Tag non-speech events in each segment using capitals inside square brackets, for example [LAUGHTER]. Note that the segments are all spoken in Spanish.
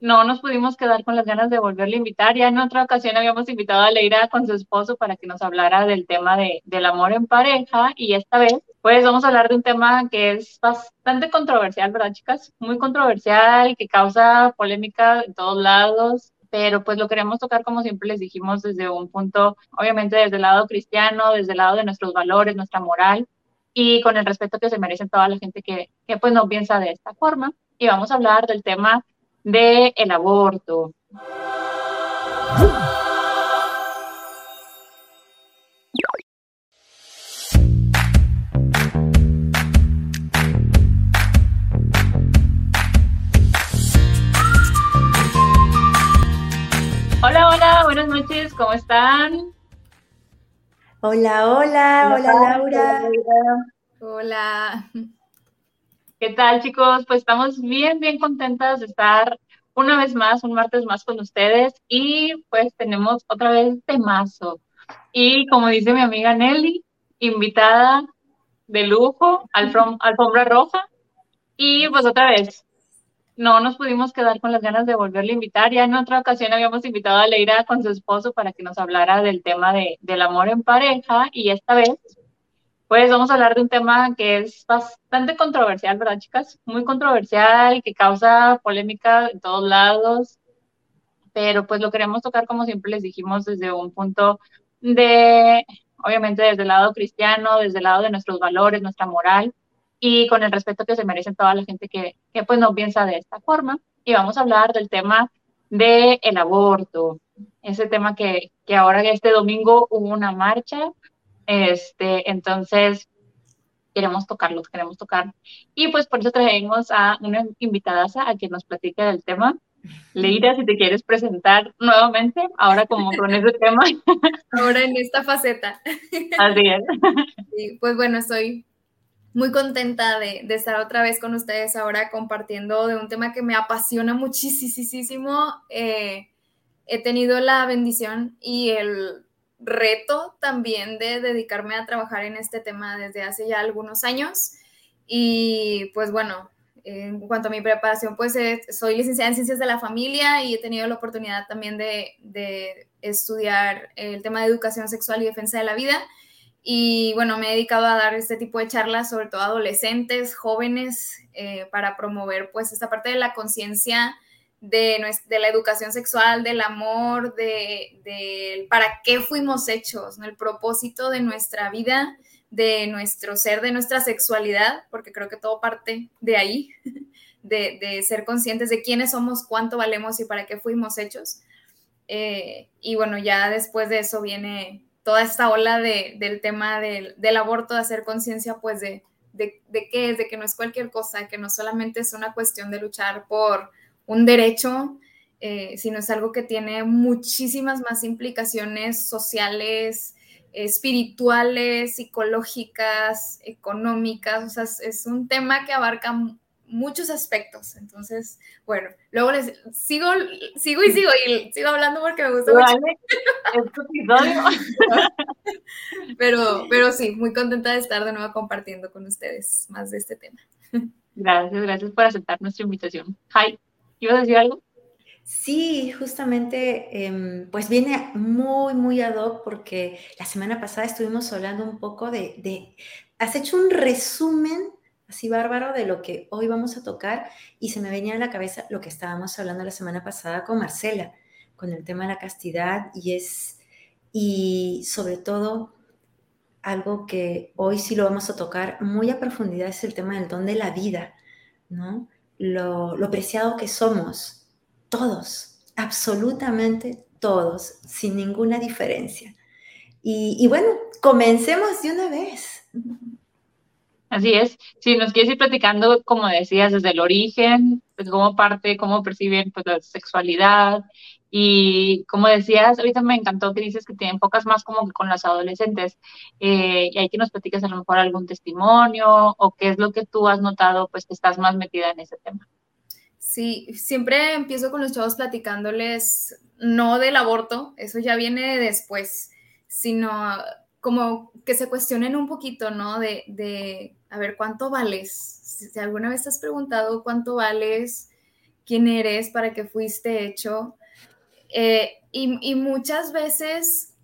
no nos pudimos quedar con las ganas de volverle a invitar. Ya en otra ocasión habíamos invitado a Leira con su esposo para que nos hablara del tema de, del amor en pareja y esta vez pues vamos a hablar de un tema que es bastante controversial, ¿verdad chicas? Muy controversial, que causa polémica en todos lados, pero pues lo queremos tocar como siempre les dijimos desde un punto, obviamente desde el lado cristiano, desde el lado de nuestros valores, nuestra moral y con el respeto que se merecen toda la gente que, que pues no piensa de esta forma. Y vamos a hablar del tema del el aborto. Hola, hola, buenas noches, ¿cómo están? Hola, hola, hola, Laura. Hola. ¿Qué tal, chicos? Pues estamos bien, bien contentas de estar una vez más, un martes más con ustedes y pues tenemos otra vez temazo. Y como dice mi amiga Nelly, invitada de lujo, alfombra roja. Y pues otra vez, no nos pudimos quedar con las ganas de volverle a invitar. Ya en otra ocasión habíamos invitado a Leira con su esposo para que nos hablara del tema de, del amor en pareja y esta vez pues vamos a hablar de un tema que es bastante controversial, ¿verdad, chicas? Muy controversial, que causa polémica en todos lados, pero pues lo queremos tocar como siempre les dijimos desde un punto de, obviamente desde el lado cristiano, desde el lado de nuestros valores, nuestra moral y con el respeto que se merecen toda la gente que, que pues no piensa de esta forma. Y vamos a hablar del tema del el aborto, ese tema que, que ahora este domingo hubo una marcha este, entonces, queremos tocarlos, queremos tocar. Y pues por eso traemos a una invitada a que nos platique del tema. Leira, si te quieres presentar nuevamente, ahora como con ese [LAUGHS] tema. Ahora en esta faceta. Así es. pues bueno, estoy muy contenta de, de, estar otra vez con ustedes ahora compartiendo de un tema que me apasiona muchísimo. Eh, he tenido la bendición y el reto también de dedicarme a trabajar en este tema desde hace ya algunos años. Y pues bueno, en cuanto a mi preparación, pues eh, soy licenciada en Ciencias de la Familia y he tenido la oportunidad también de, estudiar el tema de educación sexual y defensa de la vida. Y bueno, me he dedicado a dar este tipo de charlas, sobre todo a adolescentes, jóvenes, eh, para promover pues esta parte de la conciencia de, de, la educación sexual, del amor, de, para qué fuimos hechos, el propósito de nuestra vida, de nuestro ser, de nuestra sexualidad, porque creo que todo parte de ahí, [LAUGHS] de, ser conscientes de quiénes somos, cuánto valemos y para qué fuimos hechos. Eh, y bueno, ya después de eso viene toda esta ola del tema del, del, aborto, de hacer conciencia, pues de, de, de qué es, de que no es cualquier cosa, que no solamente es una cuestión de luchar por un derecho, eh, sino es algo que tiene muchísimas más implicaciones sociales, espirituales, psicológicas, económicas, o sea, es, un tema que abarca muchos aspectos. Entonces, bueno, luego les sigo, sigo y sigo y sigo hablando porque me gusta mucho. [LAUGHS] pero, pero sí, muy contenta de estar de nuevo compartiendo con ustedes más de este tema. Gracias, gracias por aceptar nuestra invitación. Hi. ¿Ibas a decir algo? Sí, justamente, em, pues viene muy, muy ad hoc porque la semana pasada estuvimos hablando un poco de, de, has hecho un resumen así bárbaro de lo que hoy vamos a tocar y se me venía a la cabeza lo que estábamos hablando la semana pasada con Marcela, con el tema de la castidad y es, y sobre todo algo que hoy sí lo vamos a tocar muy a profundidad es el tema del don de la vida, ¿no? Lo, preciado que somos, todos, absolutamente todos, sin ninguna diferencia. Y, bueno, comencemos de una vez. Así es. Si nos quieres ir platicando, como decías, desde el origen, pues cómo parte, cómo perciben pues, la sexualidad y como decías, ahorita me encantó que dices que tienen pocas más como que con las adolescentes. Eh, y hay que nos platicas a lo mejor algún testimonio o qué es lo que tú has notado, pues que estás más metida en ese tema. Sí, siempre empiezo con los chavos platicándoles no del aborto, eso ya viene después, sino como que se cuestionen un poquito, ¿no? De, de a ver, ¿cuánto vales? Si alguna vez te has preguntado cuánto vales, quién eres, para qué fuiste hecho. Eh, y, muchas veces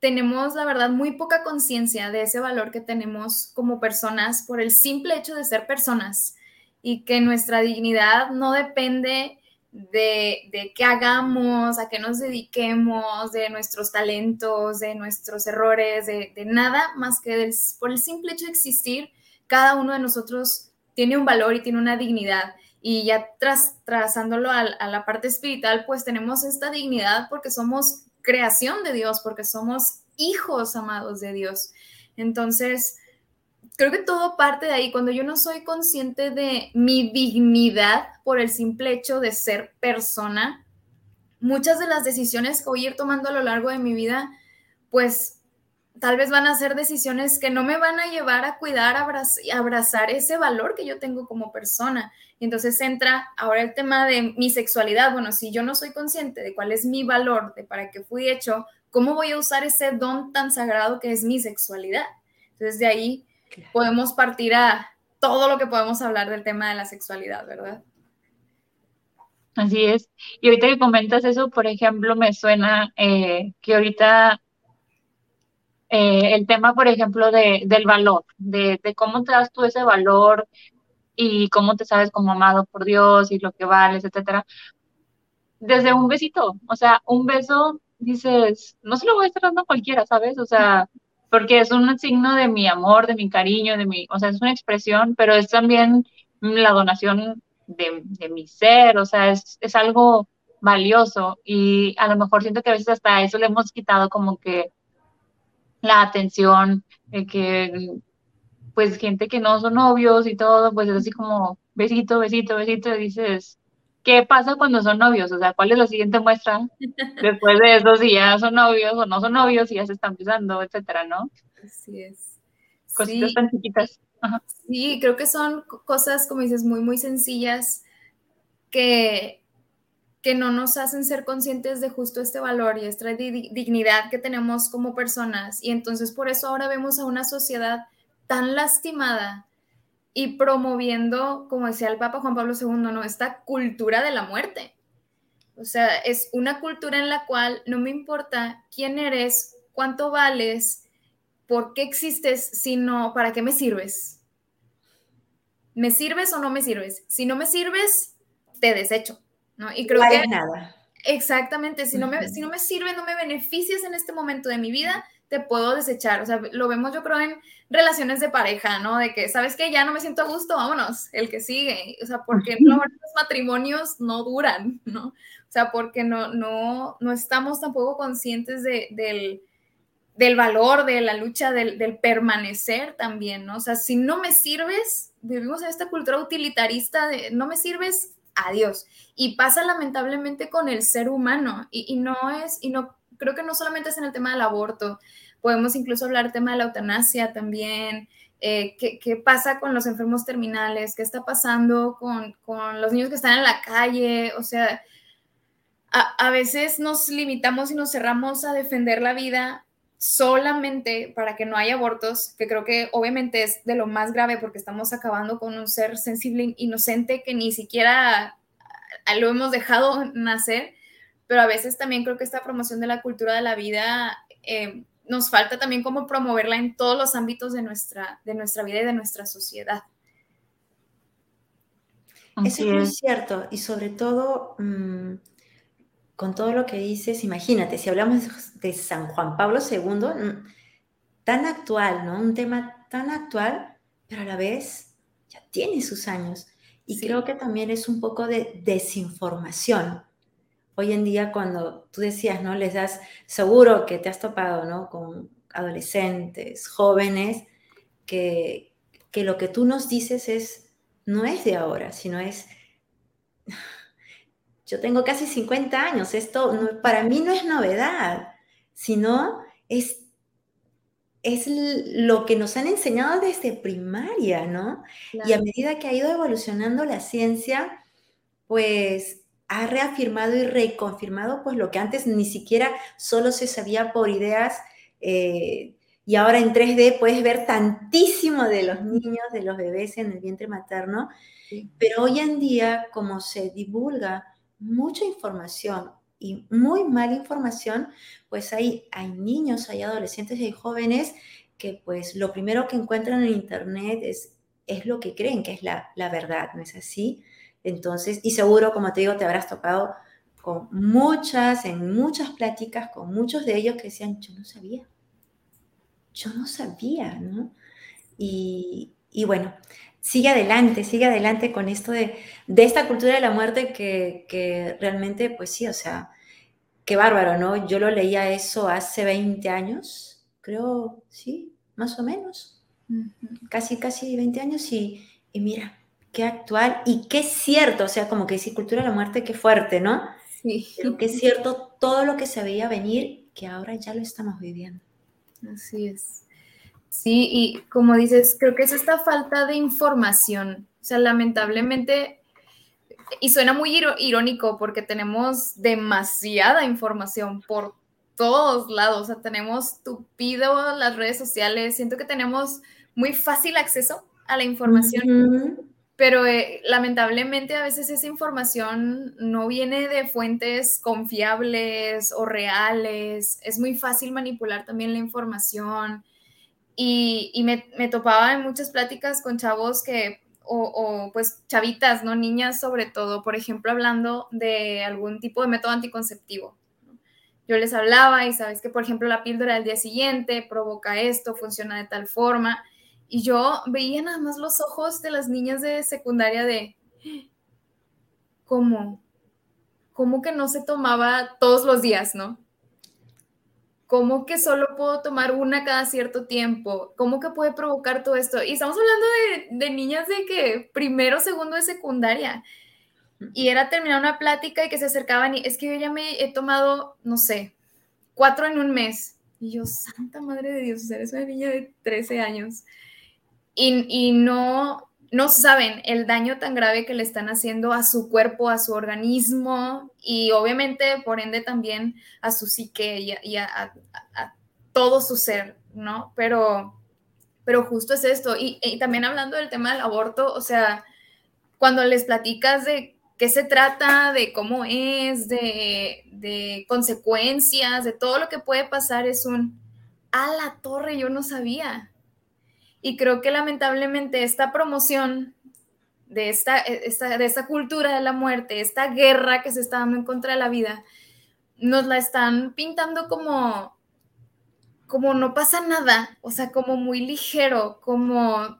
tenemos, la verdad, muy poca conciencia de ese valor que tenemos como personas por el simple hecho de ser personas y que nuestra dignidad no depende de, de qué hagamos, a qué nos dediquemos, de nuestros talentos, de nuestros errores, de, nada más que por el simple hecho de existir, cada uno de nosotros tiene un valor y tiene una dignidad. Y ya tras, trazándolo a, a la parte espiritual, pues tenemos esta dignidad porque somos creación de Dios, porque somos hijos amados de Dios. Entonces, creo que todo parte de ahí. Cuando yo no soy consciente de mi dignidad por el simple hecho de ser persona, muchas de las decisiones que voy a ir tomando a lo largo de mi vida, pues tal vez van a ser decisiones que no me van a llevar a cuidar, a abrazar ese valor que yo tengo como persona. Y entonces entra ahora el tema de mi sexualidad. Bueno, si yo no soy consciente de cuál es mi valor, de para qué fui hecho, ¿cómo voy a usar ese don tan sagrado que es mi sexualidad? Entonces de ahí podemos partir a todo lo que podemos hablar del tema de la sexualidad, ¿verdad? Así es. Y ahorita que comentas eso, por ejemplo, me suena eh, que ahorita eh, el tema, por ejemplo, de, del valor, de, de, cómo te das tú ese valor y cómo te sabes como amado por Dios y lo que vales, etcétera. Desde un besito, o sea, un beso, dices, no se lo voy a estar dando a cualquiera, ¿sabes? O sea, porque es un signo de mi amor, de mi cariño, de mi, o sea, es una expresión, pero es también la donación de, de mi ser, o sea, es, es algo valioso y a lo mejor siento que a veces hasta eso le hemos quitado como que la atención, de que pues gente que no son novios y todo, pues es así como besito, besito, besito, y dices, ¿qué pasa cuando son novios? O sea, ¿cuál es la siguiente muestra [LAUGHS] después de eso si ya son novios o no son novios y ya se están besando, etcétera, ¿no? Así es. Cositas tan chiquitas. Sí, creo que son cosas, como dices, muy, muy sencillas que, que no nos hacen ser conscientes de justo este valor y esta dignidad que tenemos como personas. Y entonces por eso ahora vemos a una sociedad tan lastimada y promoviendo, como decía el Papa Juan Pablo II, ¿no? esta cultura de la muerte. O sea, es una cultura en la cual no me importa quién eres, cuánto vales, por qué existes, sino para qué me sirves. ¿Me sirves o no me sirves? Si no me sirves, te desecho. ¿No? Y creo que... nada. Exactamente, si no, me, si no me sirve, no me beneficias en este momento de mi vida, te puedo desechar. O sea, lo vemos yo creo en relaciones de pareja, ¿no? De que, ¿sabes qué? Ya no me siento a gusto, vámonos, el que sigue. O sea, porque los matrimonios no duran, ¿no? O sea, porque no, no, no estamos tampoco conscientes de, del, del valor, de la lucha, del, del, permanecer también, ¿no? O sea, si no me sirves, vivimos en esta cultura utilitarista de no me sirves, adiós. Y pasa lamentablemente con el ser humano y, no es, y no creo que no solamente es en el tema del aborto, podemos incluso hablar del tema de la eutanasia también, eh, ¿qué, pasa con los enfermos terminales, qué está pasando con, los niños que están en la calle, o sea, a, veces nos limitamos y nos cerramos a defender la vida solamente para que no haya abortos, que creo que obviamente es de lo más grave porque estamos acabando con un ser sensible, inocente que ni siquiera lo hemos dejado [LAUGHS] nacer pero a veces también creo que esta promoción de la cultura de la vida eh, nos falta también como promoverla en todos los ámbitos de nuestra, de nuestra vida y de nuestra sociedad. Eso es muy cierto y sobre todo mm, con todo lo que dices, imagínate, si hablamos de San Juan Pablo II, tan actual, ¿no? Un tema tan actual, pero a la vez ya tiene sus años. Y creo que también es un poco de desinformación hoy en día cuando tú decías, ¿no? Les das, seguro que te has topado, ¿no? Con adolescentes, jóvenes, que, que lo que tú nos dices es, no es de ahora, sino es, yo tengo casi 50 años, esto para mí no es novedad, sino es, es lo que nos han enseñado desde primaria, ¿no? Y a medida que ha ido evolucionando la ciencia, pues ha reafirmado y reconfirmado pues lo que antes ni siquiera solo se sabía por ideas eh, y ahora en 3D puedes ver tantísimo de los niños, de los bebés en el vientre materno, pero hoy en día como se divulga mucha información y muy mala información, pues hay, hay niños, hay adolescentes y hay jóvenes que pues lo primero que encuentran en internet es, es lo que creen que es la, la verdad, ¿no es así? Entonces, y seguro, como te digo, te habrás topado con muchas, en muchas pláticas, con muchos de ellos que decían, yo no sabía, yo no sabía, ¿no? Y, y bueno, sigue adelante, sigue adelante con esto de, de esta cultura de la muerte que, que, realmente, pues sí, o sea, qué bárbaro, ¿no? Yo lo leía eso hace 20 años, creo, sí, más o menos, casi, casi 20 años y, y mira, qué actual y qué cierto, o sea, como que decir cultura de la muerte, qué fuerte, ¿no? Sí. Pero qué cierto todo lo que se veía venir, que ahora ya lo estamos viviendo. Así es. Sí, y como dices, creo que es esta falta de información. O sea, lamentablemente, y suena muy irónico porque tenemos demasiada información por todos lados. O sea, tenemos tupido las redes sociales. Siento que tenemos muy fácil acceso a la información pero eh, lamentablemente a veces esa información no viene de fuentes confiables o reales, es muy fácil manipular también la información y, me, topaba en muchas pláticas con chavos que, o, o, pues chavitas, ¿no? Niñas sobre todo, por ejemplo, hablando de algún tipo de método anticonceptivo. Yo les hablaba y sabes que, por ejemplo, la píldora del día siguiente provoca esto, funciona de tal forma y yo veía nada más los ojos de las niñas de secundaria de, ¿cómo? ¿Cómo que no se tomaba todos los días, no? ¿Cómo que solo puedo tomar una cada cierto tiempo? ¿Cómo que puede provocar todo esto? Y estamos hablando de, de niñas de que primero, segundo de secundaria. Y era terminar una plática y que se acercaban y es que yo ya me he tomado, no sé, cuatro en un mes. Y yo, santa madre de Dios, eres una niña de 13 años y, no, no saben el daño tan grave que le están haciendo a su cuerpo, a su organismo y obviamente, por ende, también a su psique y a, todo su ser, ¿no? Pero, pero justo es esto. Y, también hablando del tema del aborto, o sea, cuando les platicas de qué se trata, de cómo es, de consecuencias, de todo lo que puede pasar, es un, a la torre, yo no sabía. Y creo que lamentablemente esta promoción de esta, de esta cultura de la muerte, esta guerra que se está dando en contra de la vida, nos la están pintando como, como no pasa nada, o sea, como muy ligero, como,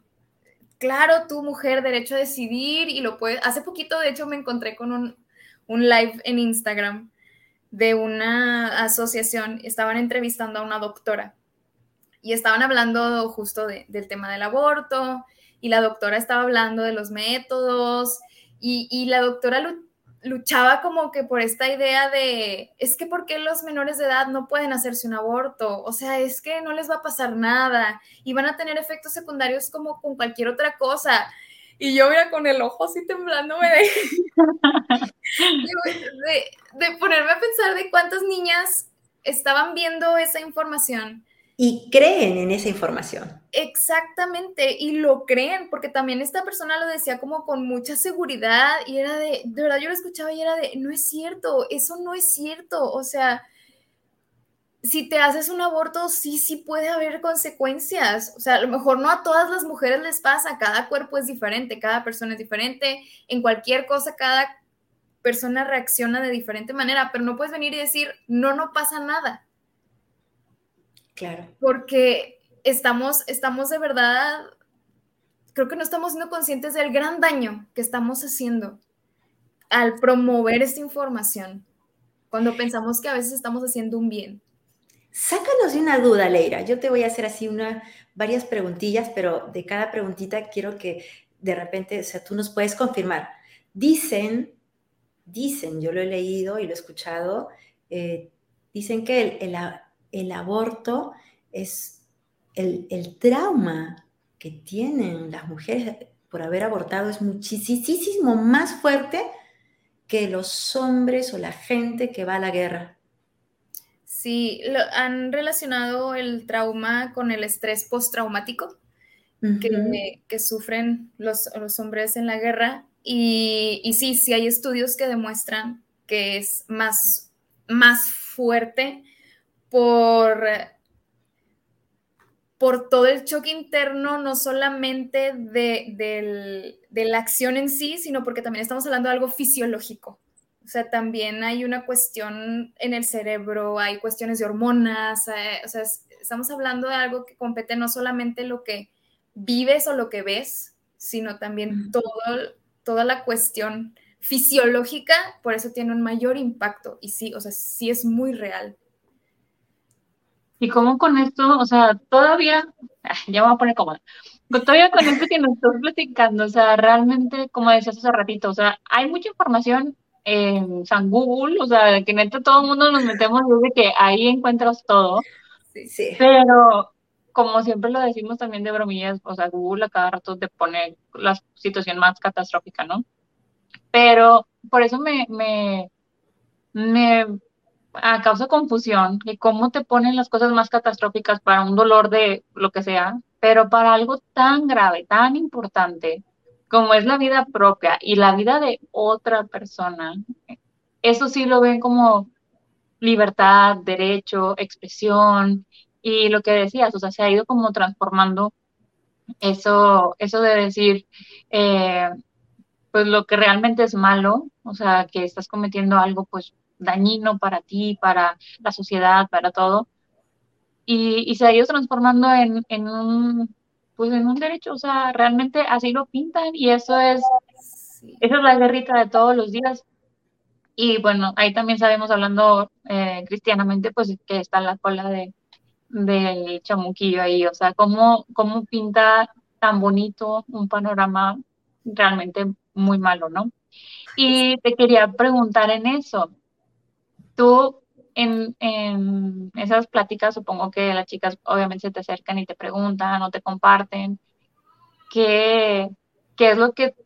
claro, tu mujer, derecho a decidir y lo puede. Hace poquito, de hecho, me encontré con un, un live en Instagram de una asociación, estaban entrevistando a una doctora y estaban hablando justo del tema del aborto y la doctora estaba hablando de los métodos y, la doctora luchaba como que por esta idea de, es que ¿por qué los menores de edad no pueden hacerse un aborto? O sea, es que no les va a pasar nada y van a tener efectos secundarios como con cualquier otra cosa. Y yo, mira, con el ojo así temblándome de, [LAUGHS] de, de ponerme a pensar de cuántas niñas estaban viendo esa información y creen en esa información. Exactamente, y lo creen, porque también esta persona lo decía como con mucha seguridad y era de, de verdad yo lo escuchaba y era de, no es cierto, eso no es cierto, o sea, si te haces un aborto, sí, sí puede haber consecuencias, o sea, a lo mejor no a todas las mujeres les pasa, cada cuerpo es diferente, cada persona es diferente, en cualquier cosa cada persona reacciona de diferente manera, pero no puedes venir y decir, no, no pasa nada Claro. Porque estamos, estamos de verdad, creo que no estamos siendo conscientes del gran daño que estamos haciendo al promover esta información, cuando pensamos que a veces estamos haciendo un bien. Sácanos de una duda, Leira. Yo te voy a hacer así una, varias preguntillas, pero de cada preguntita quiero que de repente, o sea, tú nos puedes confirmar. Dicen, dicen, yo lo he leído y lo he escuchado, eh, dicen que el, el, el aborto es el, trauma que tienen las mujeres por haber abortado es muchísimo más fuerte que los hombres o la gente que va a la guerra. Sí, han relacionado el trauma con el estrés postraumático que, sufren los, hombres en la guerra. Y, y, sí, sí hay estudios que demuestran que es más, más fuerte por, por todo el choque interno, no solamente de, la acción en sí, sino porque también estamos hablando de algo fisiológico. O sea, también hay una cuestión en el cerebro, hay cuestiones de hormonas, eh, o sea, estamos hablando de algo que compete no solamente lo que vives o lo que ves, sino también todo, toda la cuestión fisiológica, por eso tiene un mayor impacto. Y sí, o sea, sí es muy real. Y como con esto, o sea, todavía, ah, ya me voy a poner cómoda, todavía con esto que nos estás platicando, o sea, realmente, como decías hace ratito, o sea, hay mucha información en San Google, o sea, que neta todo el mundo nos metemos desde que ahí encuentras todo. Sí, sí. Pero como siempre lo decimos también de bromillas, o sea, Google a cada rato te pone la situación más catastrófica, ¿no? Pero por eso me, me, me causa confusión de cómo te ponen las cosas más catastróficas para un dolor de lo que sea, pero para algo tan grave, tan importante como es la vida propia y la vida de otra persona, eso sí lo ven como libertad, derecho, expresión y lo que decías, o sea, se ha ido como transformando eso, eso de decir, eh, pues lo que realmente es malo, o sea, que estás cometiendo algo pues dañino para ti, para la sociedad, para todo, y, se ha ido transformando en, en, un, pues en un derecho, o sea, realmente así lo pintan y eso es, esa es la guerrita de todos los días. Y bueno, ahí también sabemos, hablando eh, cristianamente, pues que está la cola de, del chamuquillo ahí, o sea, cómo, cómo pinta tan bonito un panorama realmente muy malo, ¿no? Y te quería preguntar en eso, tú en, en, esas pláticas, supongo que las chicas obviamente se te acercan y te preguntan o te comparten, ¿qué, qué es lo que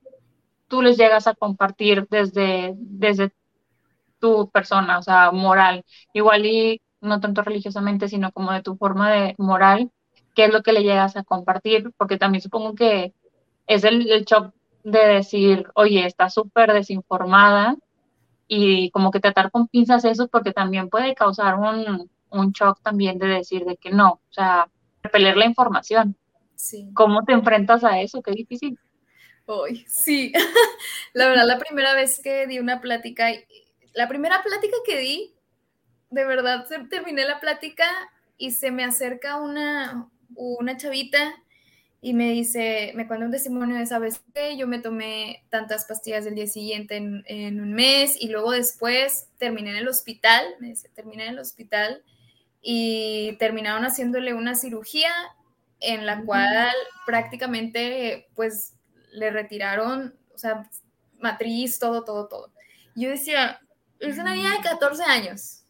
tú les llegas a compartir desde, desde tu persona, o sea, moral? Igual y no tanto religiosamente, sino como de tu forma de moral, qué es lo que le llegas a compartir, porque también supongo que es el, el shock de decir, oye, está súper desinformada y como que tratar con pinzas eso, porque también puede causar un, un shock también de decir de que no, o sea, repeler la información. Sí. ¿Cómo te enfrentas a eso? Qué difícil. Hoy, sí. [LAUGHS] la verdad, la primera vez que di una plática, la primera plática que di de verdad terminé la plática y se me acerca una, una chavita y me dice, me cuenta un testimonio de esa vez que yo me tomé tantas pastillas del día siguiente en, un mes y luego después terminé en el hospital, me dice, terminé en el hospital y terminaron haciéndole una cirugía en la cual prácticamente pues le retiraron, o sea, matriz, todo, todo, todo. Yo decía, es una niña de 14 años,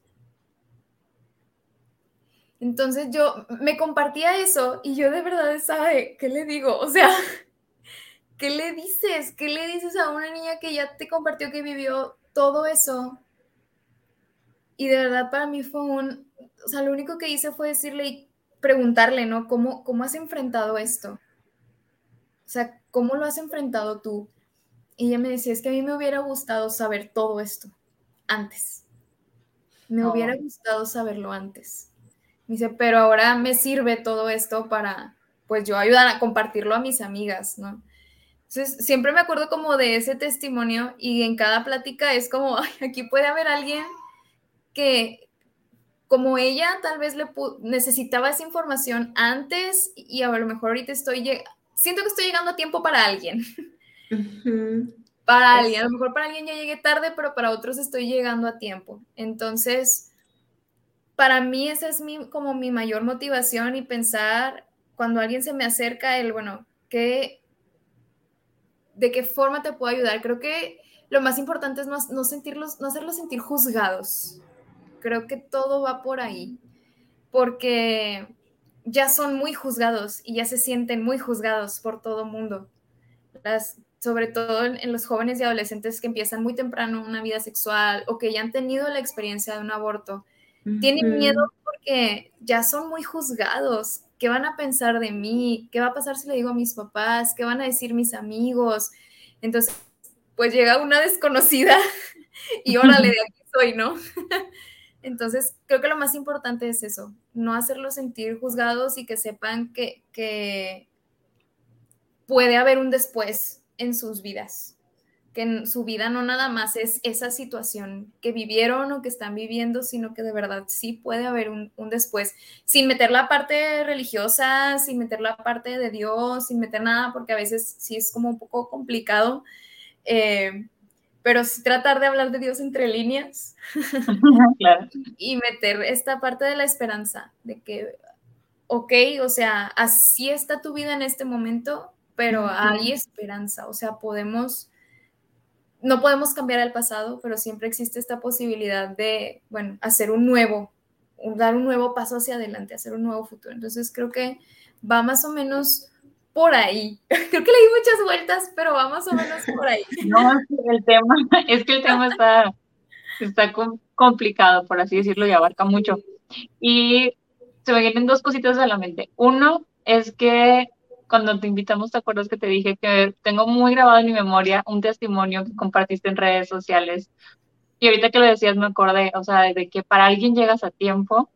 entonces yo me compartía eso y yo de verdad estaba ¿qué le digo? O sea, [LAUGHS] ¿qué le dices? ¿Qué le dices a una niña que ya te compartió que vivió todo eso? Y de verdad para mí fue un, o sea, lo único que hice fue decirle y preguntarle, ¿no? ¿Cómo, cómo has enfrentado esto? O sea, ¿cómo lo has enfrentado tú? Y ella me decía, es que a mí me hubiera gustado saber todo esto antes. Me hubiera gustado saberlo antes dice, pero ahora me sirve todo esto para, pues yo ayudar a compartirlo a mis amigas, ¿no? Entonces, siempre me acuerdo como de ese testimonio y en cada plática es como, [LAUGHS] aquí puede haber alguien que, como ella, tal vez le necesitaba esa información antes y a lo mejor ahorita estoy, siento que estoy llegando a tiempo para alguien. Para alguien, a lo mejor para alguien ya llegué tarde, pero para otros estoy llegando a tiempo. Entonces, para mí esa es mi, como mi mayor motivación y pensar cuando alguien se me acerca, el, bueno, ¿qué, ¿de qué forma te puedo ayudar? Creo que lo más importante es no, sentirlos, no hacerlos sentir juzgados. Creo que todo va por ahí, porque ya son muy juzgados y ya se sienten muy juzgados por todo mundo. Las, sobre todo en, los jóvenes y adolescentes que empiezan muy temprano una vida sexual o que ya han tenido la experiencia de un aborto Tienen miedo porque ya son muy juzgados. ¿Qué van a pensar de mí? ¿Qué va a pasar si le digo a mis papás? ¿Qué van a decir mis amigos? Entonces, pues llega una desconocida [LAUGHS] y órale, de [LAUGHS] aquí soy, ¿no? [LAUGHS] Entonces, creo que lo más importante es eso, no hacerlos sentir juzgados y que sepan que, que puede haber un después en sus vidas, que en su vida no nada más es esa situación que vivieron o que están viviendo, sino que de verdad sí puede haber un, después, sin meter la parte religiosa, sin meter la parte de Dios, sin meter nada, porque a veces sí es como un poco complicado. Eh, pero sí tratar de hablar de Dios entre líneas [LAUGHS] y meter esta parte de la esperanza, de que, ok, o sea, así está tu vida en este momento, pero hay esperanza, o sea, podemos, no podemos cambiar el pasado, pero siempre existe esta posibilidad de, bueno, hacer un nuevo, dar un nuevo paso hacia adelante, hacer un nuevo futuro. Entonces creo que va más o menos por ahí. [LAUGHS] Creo que le di muchas vueltas, pero va más o menos por ahí. [LAUGHS] No, el tema, [LAUGHS] es que el tema está, está complicado, por así decirlo, y abarca mucho. Y se me vienen dos cositas a la mente. Uno es que cuando te invitamos, ¿te acuerdas que te dije que tengo muy grabado en mi memoria un testimonio que compartiste en redes sociales? Y ahorita que lo decías me acordé, o sea, de que para alguien llegas a tiempo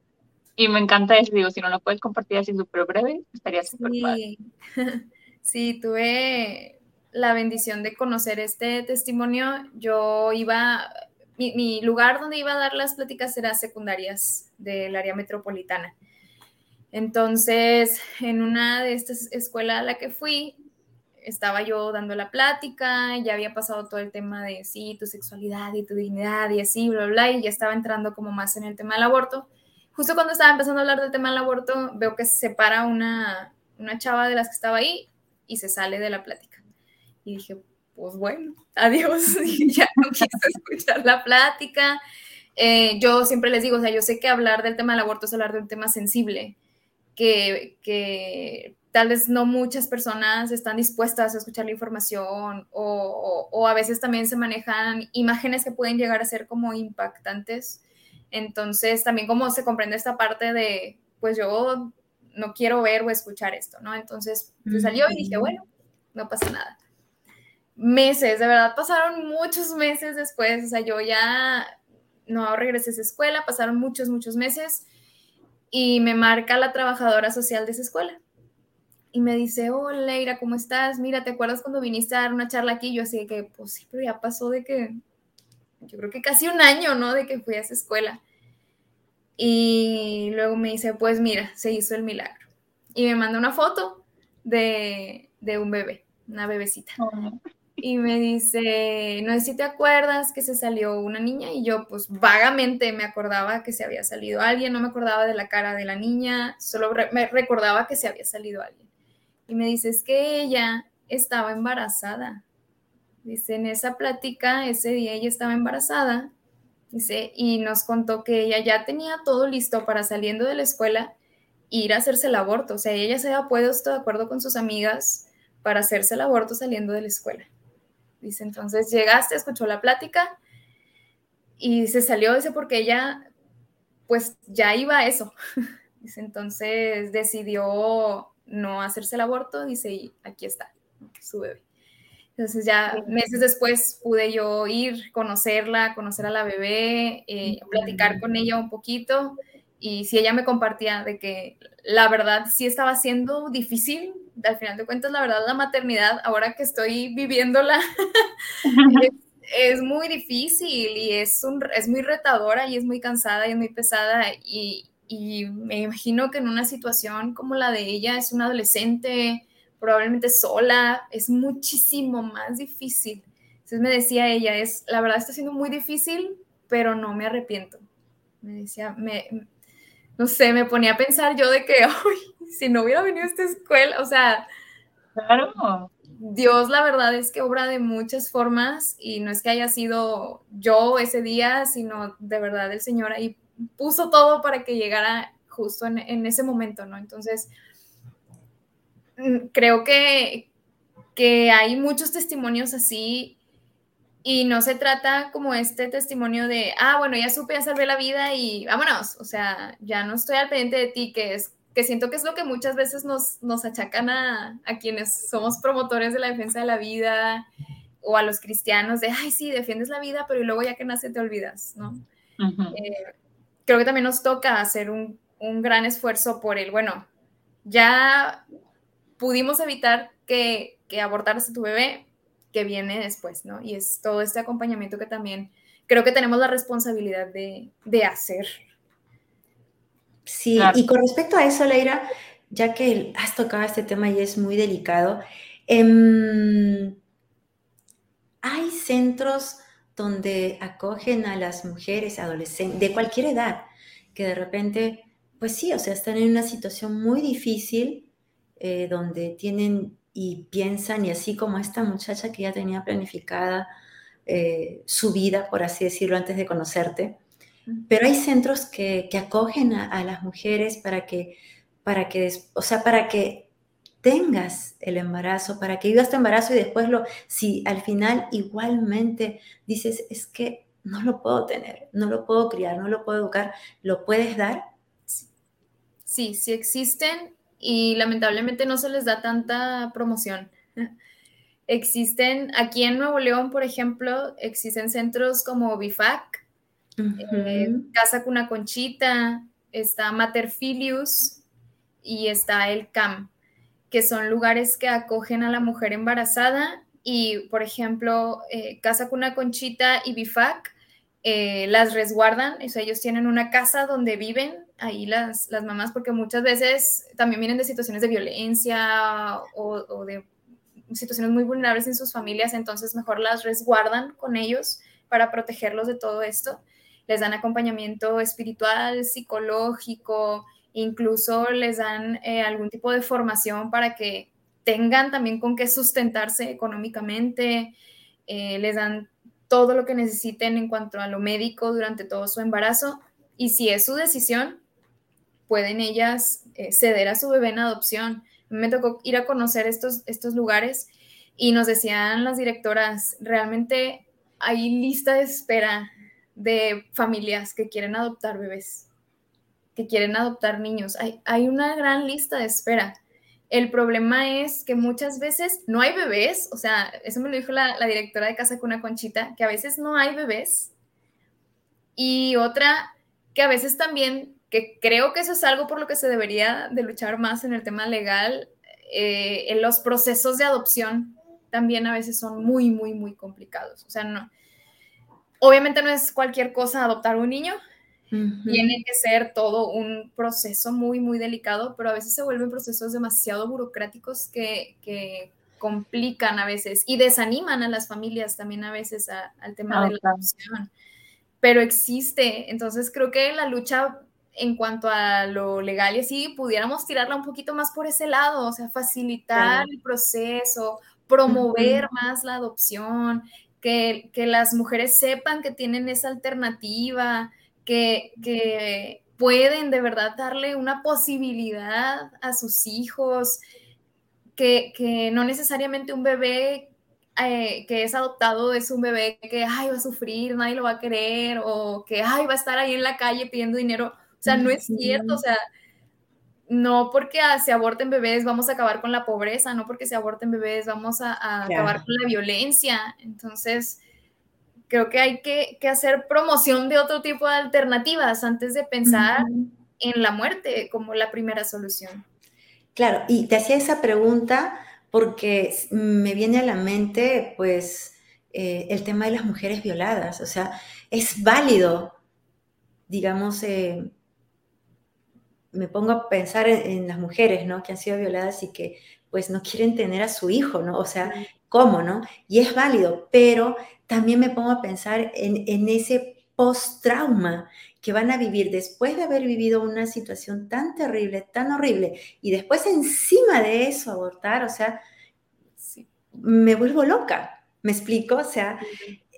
y me encanta eso, digo, si no lo puedes compartir así súper breve, estaría súper sí. [LAUGHS] Sí, tuve la bendición de conocer este testimonio. Yo iba, mi, lugar donde iba a dar las pláticas era secundarias del área metropolitana. Entonces, en una de estas escuelas a la que fui, estaba yo dando la plática, ya había pasado todo el tema de sí, tu sexualidad y tu dignidad y así, bla, bla, y ya estaba entrando como más en el tema del aborto justo cuando estaba empezando a hablar del tema del aborto, veo que se separa una, una chava de las que estaba ahí y se sale de la plática. Y dije, pues bueno, [LAUGHS] adiós, [LAUGHS] ya no quise escuchar la plática. Eh, yo siempre les digo, o sea, yo sé que hablar del tema del aborto es hablar de un tema sensible, que, que tal vez no muchas personas están dispuestas a escuchar la información o, o, a veces también se manejan imágenes que pueden llegar a ser como impactantes entonces, también como se comprende esta parte de, pues yo no quiero ver o escuchar esto, ¿no? Entonces, se salió y dije, bueno, no pasa nada. Meses, de verdad, pasaron muchos meses después, o sea, yo ya no regresé a esa escuela, pasaron muchos, muchos meses y me marca la trabajadora social de esa escuela. Y me dice, hola, Leira, ¿cómo estás? Mira, ¿te acuerdas cuando viniste a dar una charla aquí? Yo así que, pues sí, pero ya pasó de que yo creo que casi un año, ¿no? De que fui a esa escuela. Y luego me dice, pues mira, se hizo el milagro. Y me manda una foto de, un bebé, una bebecita. Y me dice, no sé si te acuerdas que se salió una niña y yo pues vagamente me acordaba que se había salido alguien, no me acordaba de la cara de la niña, solo me recordaba que se había salido alguien. Y me dice, es que ella estaba embarazada Dice, en esa plática, ese día ella estaba embarazada, dice, y nos contó que ella ya tenía todo listo para saliendo de la escuela ir a hacerse el aborto. O sea, ella se había puesto de acuerdo con sus amigas para hacerse el aborto saliendo de la escuela. Dice, entonces llegaste, escuchó la plática y se salió, dice, porque ella, pues ya iba a eso. [LAUGHS] Dice, entonces decidió no hacerse el aborto, dice, y aquí está, su bebé. Entonces ya meses después pude yo ir, conocerla, conocer a la bebé, eh, platicar con ella un poquito y si ella me compartía de que la verdad sí estaba siendo difícil, al final de cuentas la verdad la maternidad, ahora que estoy viviéndola, [LAUGHS] es, es, muy difícil y es, un, es muy retadora y es muy cansada y es muy pesada y, y me imagino que en una situación como la de ella es una adolescente, probablemente sola, es muchísimo más difícil. Entonces me decía ella, es, la verdad está siendo muy difícil, pero no me arrepiento. Me decía, me, no sé, me ponía a pensar yo de que, [LAUGHS] ay, si no hubiera venido a esta escuela, o sea, claro. Dios la verdad es que obra de muchas formas y no es que haya sido yo ese día, sino de verdad el Señor ahí puso todo para que llegara justo en, en ese momento, ¿no? Entonces, Mm, creo que, que hay muchos testimonios así Y no se trata como este testimonio de, ah, bueno, ya supe, ya salvé la vida y vámonos. O sea, ya no estoy al pendiente de ti, que es que siento que es lo que muchas veces nos, nos achacan a, a quienes somos promotores de la defensa de la vida o a los cristianos de, ay, sí, defiendes la vida, pero luego ya que nace te olvidas, ¿no? Eh, creo que también nos toca hacer un, un, gran esfuerzo por el, bueno, ya pudimos evitar que, que abortaras a tu bebé, que viene después, ¿no? Y es todo este acompañamiento que también creo que tenemos la responsabilidad de, de hacer. Sí, y con respecto a eso, Leira, ya que has tocado este tema y es muy delicado, em, hay centros donde acogen a las mujeres, adolescentes, de cualquier edad, que de repente, pues sí, o sea, están en una situación muy difícil, eh, donde tienen y piensan, y así como esta muchacha que ya tenía planificada eh, su vida, por así decirlo, antes de conocerte. Pero hay centros que, acogen a, las mujeres para que, para que, o sea, para que tengas el embarazo, para que vivas tu embarazo y después lo, si al final igualmente dices, es que no lo puedo tener, no lo puedo criar, no lo puedo educar, ¿lo puedes dar? Sí, sí existen y lamentablemente no se les da tanta promoción. [LAUGHS] Existen, aquí en Nuevo León, por ejemplo, existen centros como BIFAC, eh, Casa Cuna Conchita, está Materfilius y está el CAM, que son lugares que acogen a la mujer embarazada. Y, por ejemplo, eh, Casa Cuna Conchita y BIFAC eh, las resguardan, o sea, ellos tienen una casa donde viven ahí las, las mamás, porque muchas veces también vienen de situaciones de violencia o, de situaciones muy vulnerables en sus familias, entonces mejor las resguardan con ellos para protegerlos de todo esto. Les dan acompañamiento espiritual, psicológico, incluso les dan eh, algún tipo de formación para que tengan también con qué sustentarse económicamente, eh, les dan todo lo que necesiten en cuanto a lo médico durante todo su embarazo. Y si es su decisión, pueden ellas eh, ceder a su bebé en adopción. Me tocó ir a conocer estos, estos lugares y nos decían las directoras, realmente hay lista de espera de familias que quieren adoptar bebés, que quieren adoptar niños. Hay, hay una gran lista de espera. El problema es que muchas veces no hay bebés, o sea, eso me lo dijo la, directora de Casa Cuna Conchita, que a veces no hay bebés. Y otra, que a veces también que creo que eso es algo por lo que se debería de luchar más en el tema legal. Eh, en los procesos de adopción también a veces son muy, muy, muy complicados. O sea, no, obviamente no es cualquier cosa adoptar un niño, tiene que ser todo un proceso muy, muy delicado, pero a veces se vuelven procesos demasiado burocráticos que, que complican a veces y desaniman a las familias también a veces al tema de la adopción. Pero existe, entonces creo que la lucha en cuanto a lo legal y así, pudiéramos tirarla un poquito más por ese lado, o sea, facilitar el proceso, promover más la adopción, que, las mujeres sepan que tienen esa alternativa, que, que pueden de verdad darle una posibilidad a sus hijos, que, que no necesariamente un bebé eh, que es adoptado es un bebé que ay, va a sufrir, nadie lo va a querer, o que ay, va a estar ahí en la calle pidiendo dinero. O sea, no es cierto, o sea, no porque se aborten bebés vamos a acabar con la pobreza, no porque se aborten bebés vamos a, acabar con la violencia. Entonces, creo que hay que, hacer promoción de otro tipo de alternativas antes de pensar en la muerte como la primera solución. Claro, y te hacía esa pregunta porque me viene a la mente, pues, eh, el tema de las mujeres violadas. O sea, es válido, digamos, eh, me pongo a pensar en, las mujeres, ¿no? Que han sido violadas y que pues no quieren tener a su hijo, ¿no? O sea, ¿cómo, no? Y es válido, pero también me pongo a pensar en, en ese post-trauma que van a vivir después de haber vivido una situación tan terrible, tan horrible, y después encima de eso abortar, o sea, me vuelvo loca, ¿me explico? O sea,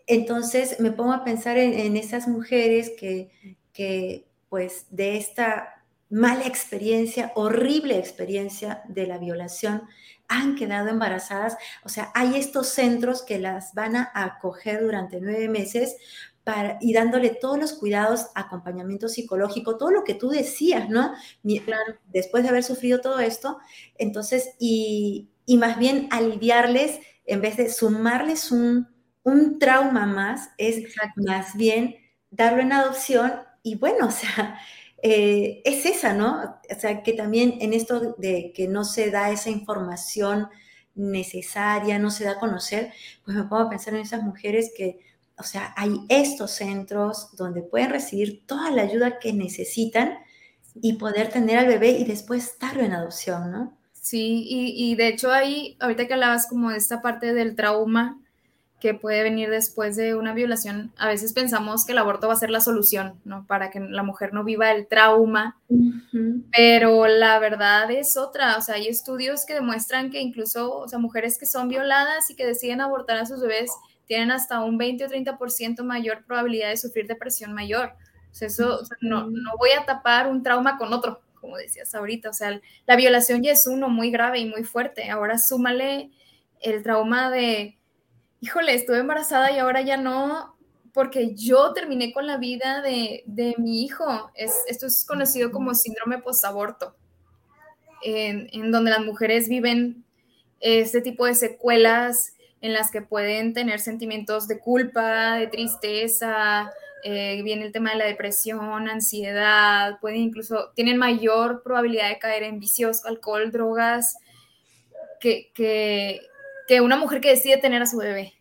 entonces me pongo a pensar en, en esas mujeres que, que, pues, de esta mala experiencia, horrible experiencia de la violación, han quedado embarazadas. O sea, hay estos centros que las van a acoger durante nueve meses para, y dándole todos los cuidados, acompañamiento psicológico, todo lo que tú decías, ¿no? Claro. Después de haber sufrido todo esto, entonces, y, y más bien aliviarles, en vez de sumarles un, un trauma más, es más bien darlo en adopción y bueno, o sea, eh, es esa, ¿no? O sea, que también en esto de que no se da esa información necesaria, no se da a conocer, pues me pongo a pensar en esas mujeres que, o sea, hay estos centros donde pueden recibir toda la ayuda que necesitan y poder tener al bebé y después darlo en adopción, ¿no? Sí, y, y de hecho ahí, ahorita que hablabas como de esta parte del trauma, que puede venir después de una violación, a veces pensamos que el aborto va a ser la solución, ¿no? Para que la mujer no viva el trauma, pero la verdad es otra, o sea, hay estudios que demuestran que incluso, o sea, mujeres que son violadas y que deciden abortar a sus bebés tienen hasta un 20 o 30% mayor probabilidad de sufrir depresión mayor. O sea, eso, no, no voy a tapar un trauma con otro, como decías ahorita, o sea, la violación ya es uno muy grave y muy fuerte, ahora súmale el trauma de híjole, estuve embarazada y ahora ya no, porque yo terminé con la vida de, mi hijo. Es, esto es conocido como síndrome postaborto, en, en donde las mujeres viven este tipo de secuelas en las que pueden tener sentimientos de culpa, de tristeza, eh, viene el tema de la depresión, ansiedad, pueden incluso, tienen mayor probabilidad de caer en vicios, alcohol, drogas, que, que, que una mujer que decide tener a su bebé.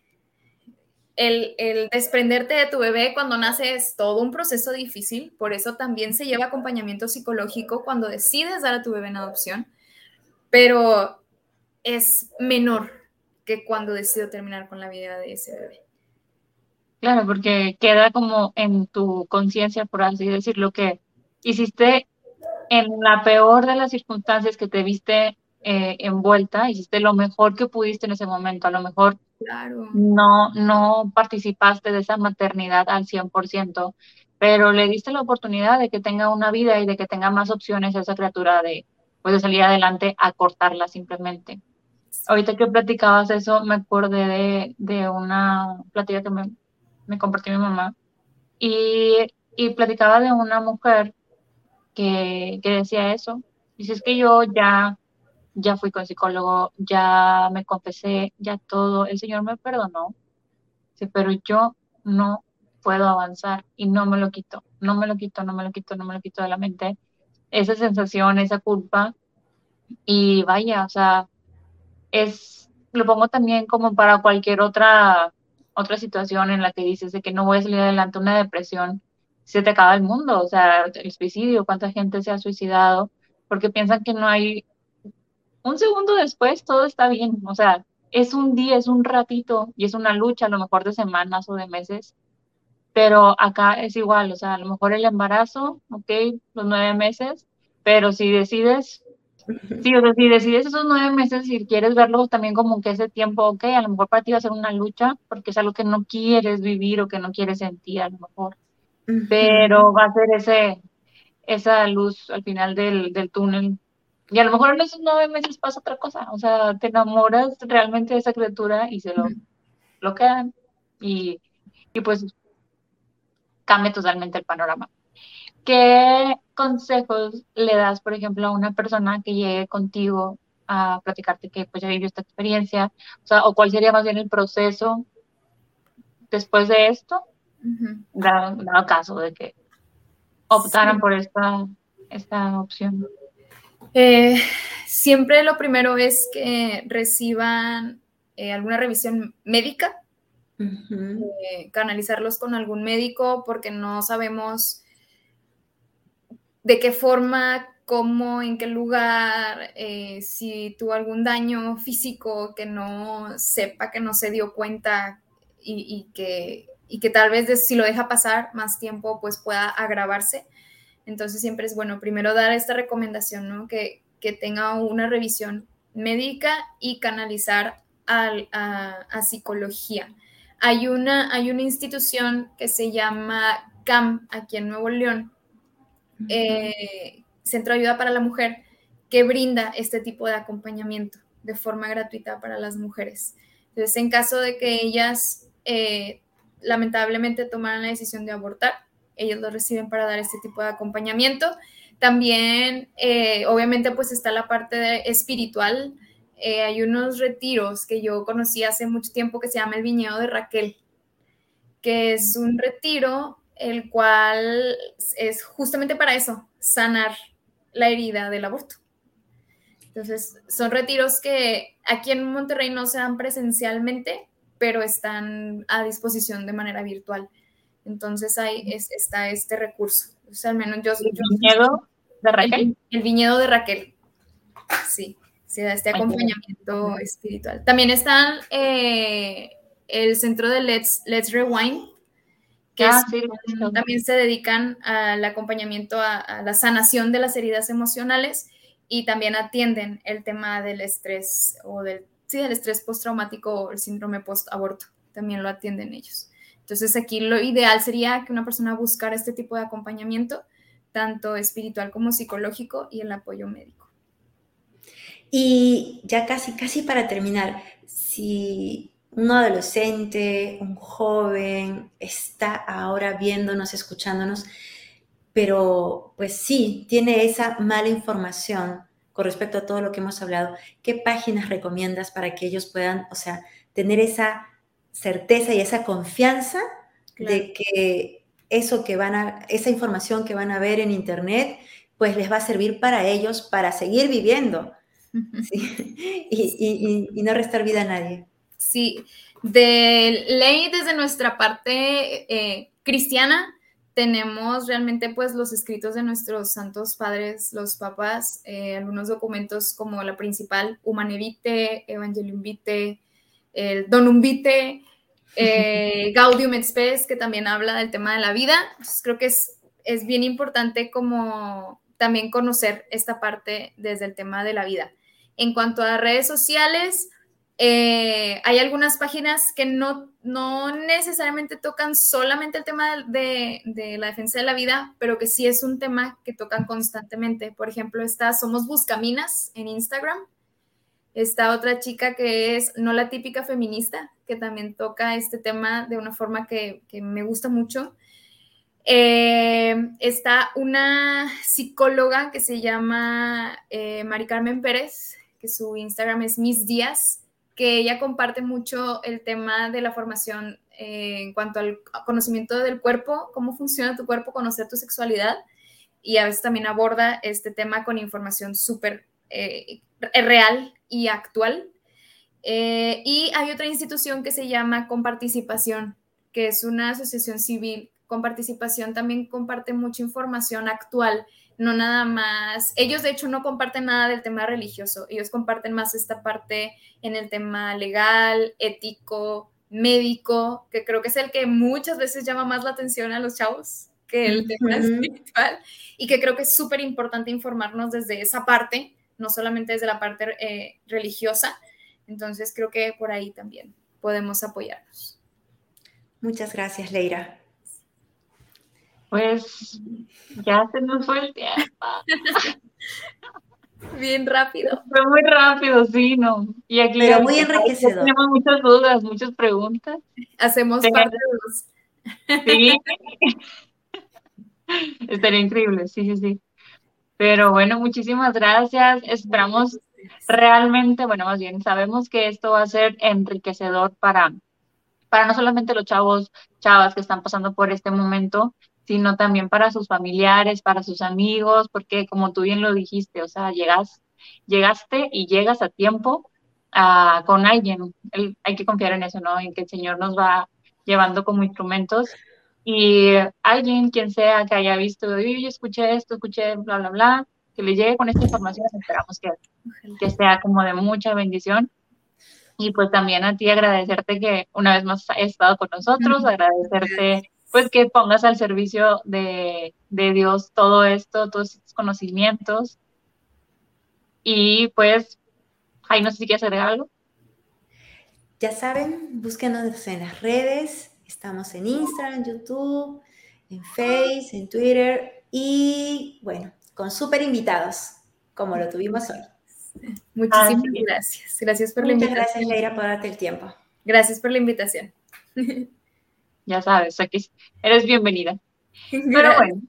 El, desprenderte de tu bebé cuando nace es todo un proceso difícil, por eso también se lleva acompañamiento psicológico cuando decides dar a tu bebé en adopción, pero es menor que cuando decido terminar con la vida de ese bebé. Claro, porque queda como en tu conciencia, por así decirlo, que hiciste en la peor de las circunstancias que te viste eh, envuelta, hiciste lo mejor que pudiste en ese momento, a lo mejor no, no participaste de esa maternidad al 100%, pero le diste la oportunidad de que tenga una vida y de que tenga más opciones a esa criatura de, pues, de salir adelante a cortarla simplemente. Ahorita que platicabas eso, me acordé de, de una plática que me, me compartió mi mamá y, y platicaba de una mujer que, que decía eso. Dice, es que yo ya ya fui con psicólogo, ya me confesé, ya todo, el Señor me perdonó, sí, pero yo no puedo avanzar y no me lo quito, no me lo quito, no me lo quito, no me lo quito de la mente, esa sensación, esa culpa, y vaya, o sea, es, lo pongo también como para cualquier otra, otra situación en la que dices de que no voy a salir adelante, una depresión, se te acaba el mundo, o sea, el suicidio, cuánta gente se ha suicidado, porque piensan que no hay un segundo después todo está bien, o sea, es un día, es un ratito y es una lucha a lo mejor de semanas o de meses, pero acá es igual, o sea, a lo mejor el embarazo, ok, los nueve meses, pero si decides, [LAUGHS] sí, o sea, si decides esos nueve meses y quieres verlo también como que ese tiempo, ok, a lo mejor para ti va a ser una lucha porque es algo que no quieres vivir o que no quieres sentir a lo mejor, pero va a ser ese, esa luz al final del, del túnel y a lo mejor en esos nueve meses pasa otra cosa, o sea, te enamoras realmente de esa criatura y se lo, lo quedan y, y pues cambia totalmente el panorama. ¿Qué consejos le das, por ejemplo, a una persona que llegue contigo a platicarte que pues ya vivió esta experiencia? O sea, o cuál sería más bien el proceso después de esto, dado, caso de que optaran por esta, esta opción. Eh, siempre lo primero es que reciban eh, alguna revisión médica, eh, canalizarlos con algún médico porque no sabemos de qué forma, cómo, en qué lugar, si tuvo algún daño físico que no sepa, que no se dio cuenta y, que, y que tal vez si lo deja pasar más tiempo pues pueda agravarse. Entonces siempre es bueno primero dar esta recomendación, ¿no? Que, tenga una revisión médica y canalizar a, psicología. Hay una, hay una institución que se llama CAM aquí en Nuevo León. Eh, Centro de Ayuda para la Mujer, que brinda este tipo de acompañamiento de forma gratuita para las mujeres. Entonces, en caso de que ellas eh, lamentablemente tomaran la decisión de abortar, ellos lo reciben para dar este tipo de acompañamiento. También, eh, obviamente, pues está la parte espiritual. Eh, hay unos retiros que yo conocí hace mucho tiempo que se llama el Viñedo de Raquel, que es un retiro el cual es justamente para eso, sanar la herida del aborto. Entonces, son retiros que aquí en Monterrey no se dan presencialmente, pero están a disposición de manera virtual. Entonces, ahí está este recurso. O sea, al menos yo... ¿El viñedo de Raquel? El, viñedo de Raquel. Sí, sí, da este acompañamiento espiritual. También está eh, el centro de Let's, Let's Rewind, que ah, también se dedican al acompañamiento a, la sanación de las heridas emocionales y también atienden el tema del estrés o del, sí, del estrés postraumático o el síndrome post-aborto. También lo atienden ellos. Entonces aquí lo ideal sería que una persona buscara este tipo de acompañamiento, tanto espiritual como psicológico y el apoyo médico. Y ya casi, casi para terminar, si un adolescente, un joven está ahora viéndonos, escuchándonos, pero pues sí, tiene esa mala información con respecto a todo lo que hemos hablado. ¿Qué páginas recomiendas para que ellos puedan, o sea, tener esa certeza y esa confianza de que eso que van a, esa información que van a ver en internet, pues les va a servir para ellos para seguir viviendo [LAUGHS] y, y, no restar vida a nadie. Sí, de ley desde nuestra parte eh, cristiana, tenemos realmente pues los escritos de nuestros santos padres, los papás, eh, algunos documentos como la principal Humane Vitae, Evangelium Vitae, el Donum Vitae, eh, Gaudium et que también habla del tema de la vida. creo que es, es bien importante como también conocer esta parte desde el tema de la vida. En cuanto a redes sociales, eh, hay algunas páginas que no, no necesariamente tocan solamente el tema de, la defensa de la vida, pero que sí es un tema que tocan constantemente. Por ejemplo, está Somos Buscaminas en Instagram. Está otra chica que es no la típica feminista, que también toca este tema de una forma que, me gusta mucho. Eh, está una psicóloga que se llama eh, Mari Carmen Pérez, que su Instagram es Mis Días que ella comparte mucho el tema de la formación eh, en cuanto al conocimiento del cuerpo, cómo funciona tu cuerpo, conocer tu sexualidad, y a veces también aborda este tema con información súper eh, real y actual. Eh, y hay otra institución que se llama Comparticipación, que es una asociación civil. Comparticipación también comparte mucha información actual no nada más, ellos de hecho no comparten nada del tema religioso, ellos comparten más esta parte en el tema legal, ético, médico, que creo que es el que muchas veces llama más la atención a los chavos que el tema espiritual y que creo que es súper importante informarnos desde esa parte, no solamente desde la parte eh, religiosa. Entonces creo que por ahí también podemos apoyarnos. Muchas gracias, Leira. Pues ya se nos fue el tiempo. [LAUGHS] Bien rápido. Fue muy rápido, sí, ¿no? Y aquí Pero muy enriquecedor. Tenemos muchas dudas, muchas preguntas. Hacemos parte de los... Sí. [LAUGHS] Estaría increíble, sí, sí, sí. Pero bueno, muchísimas gracias. Esperamos realmente, bueno, más bien, sabemos que esto va a ser enriquecedor para, para no solamente los chavos, chavas que están pasando por este momento, sino también para sus familiares, para sus amigos, porque como tú bien lo dijiste, o sea, llegas, llegaste y llegas a tiempo ah, con alguien. hay que confiar en eso, ¿no? En que el Señor nos va llevando como instrumentos y alguien, quien sea que haya visto, yo escuché esto, escuché bla, bla, bla, que le llegue con esta información, esperamos que, que sea como de mucha bendición. Y pues también a ti agradecerte que una vez más has estado con nosotros, agradecerte pues que pongas al servicio de, Dios todo esto, todos estos conocimientos. Y pues, ahí no sé si quieres agregar algo. Ya saben, búsquenos en las redes. Estamos en Instagram, YouTube, en Face, en Twitter. Y bueno, con súper invitados, como lo tuvimos hoy. Muchísimas gracias. Gracias por la invitación. gracias, Leira, por darte el tiempo. Gracias por la invitación. Ya sabes, aquí eres bienvenida. Pero bueno,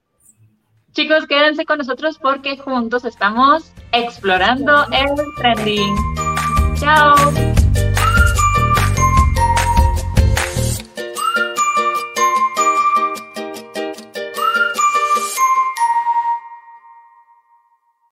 chicos, quédense con nosotros porque juntos estamos explorando el trending. Chao.